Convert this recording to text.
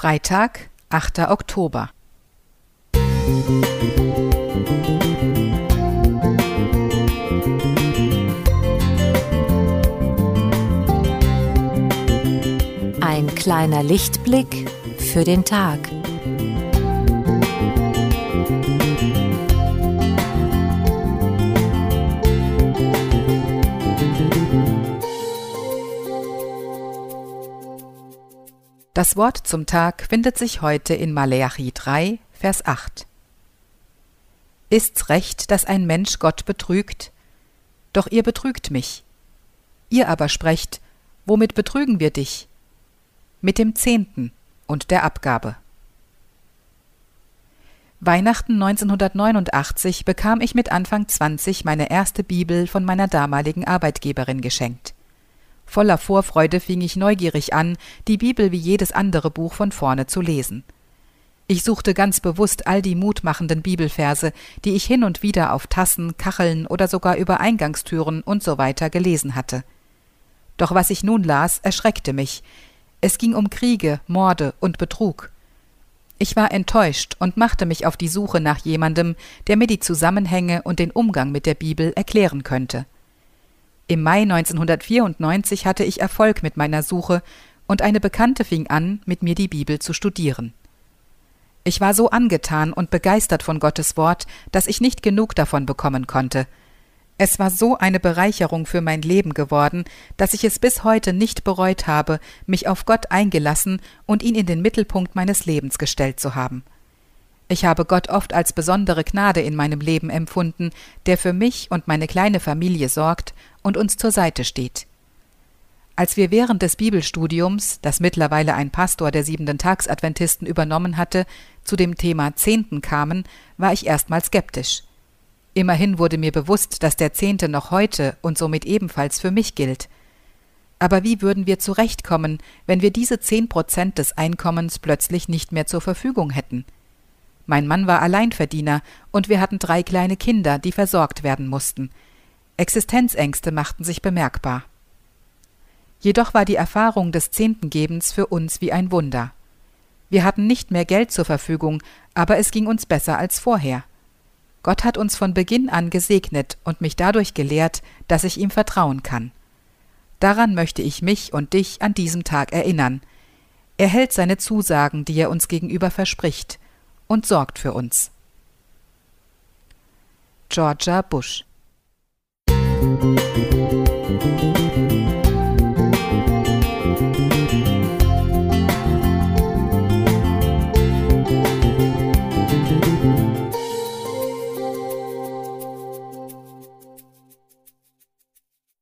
Freitag, 8. Oktober. Ein kleiner Lichtblick für den Tag. Das Wort zum Tag findet sich heute in Maleachi 3, Vers 8. Ist's recht, dass ein Mensch Gott betrügt? Doch ihr betrügt mich. Ihr aber sprecht, womit betrügen wir dich? Mit dem Zehnten und der Abgabe. Weihnachten 1989 bekam ich mit Anfang 20 meine erste Bibel von meiner damaligen Arbeitgeberin geschenkt. Voller Vorfreude fing ich neugierig an, die Bibel wie jedes andere Buch von vorne zu lesen. Ich suchte ganz bewusst all die mutmachenden Bibelverse, die ich hin und wieder auf Tassen, Kacheln oder sogar über Eingangstüren und so weiter gelesen hatte. Doch was ich nun las, erschreckte mich. Es ging um Kriege, Morde und Betrug. Ich war enttäuscht und machte mich auf die Suche nach jemandem, der mir die Zusammenhänge und den Umgang mit der Bibel erklären könnte. Im Mai 1994 hatte ich Erfolg mit meiner Suche und eine Bekannte fing an, mit mir die Bibel zu studieren. Ich war so angetan und begeistert von Gottes Wort, dass ich nicht genug davon bekommen konnte. Es war so eine Bereicherung für mein Leben geworden, dass ich es bis heute nicht bereut habe, mich auf Gott eingelassen und ihn in den Mittelpunkt meines Lebens gestellt zu haben. Ich habe Gott oft als besondere Gnade in meinem Leben empfunden, der für mich und meine kleine Familie sorgt und uns zur Seite steht. Als wir während des Bibelstudiums, das mittlerweile ein Pastor der siebenten Tagsadventisten übernommen hatte, zu dem Thema Zehnten kamen, war ich erstmal skeptisch. Immerhin wurde mir bewusst, dass der Zehnte noch heute und somit ebenfalls für mich gilt. Aber wie würden wir zurechtkommen, wenn wir diese zehn Prozent des Einkommens plötzlich nicht mehr zur Verfügung hätten? Mein Mann war Alleinverdiener und wir hatten drei kleine Kinder, die versorgt werden mussten. Existenzängste machten sich bemerkbar. Jedoch war die Erfahrung des Zehntengebens für uns wie ein Wunder. Wir hatten nicht mehr Geld zur Verfügung, aber es ging uns besser als vorher. Gott hat uns von Beginn an gesegnet und mich dadurch gelehrt, dass ich ihm vertrauen kann. Daran möchte ich mich und dich an diesem Tag erinnern. Er hält seine Zusagen, die er uns gegenüber verspricht und sorgt für uns. Georgia Bush Musik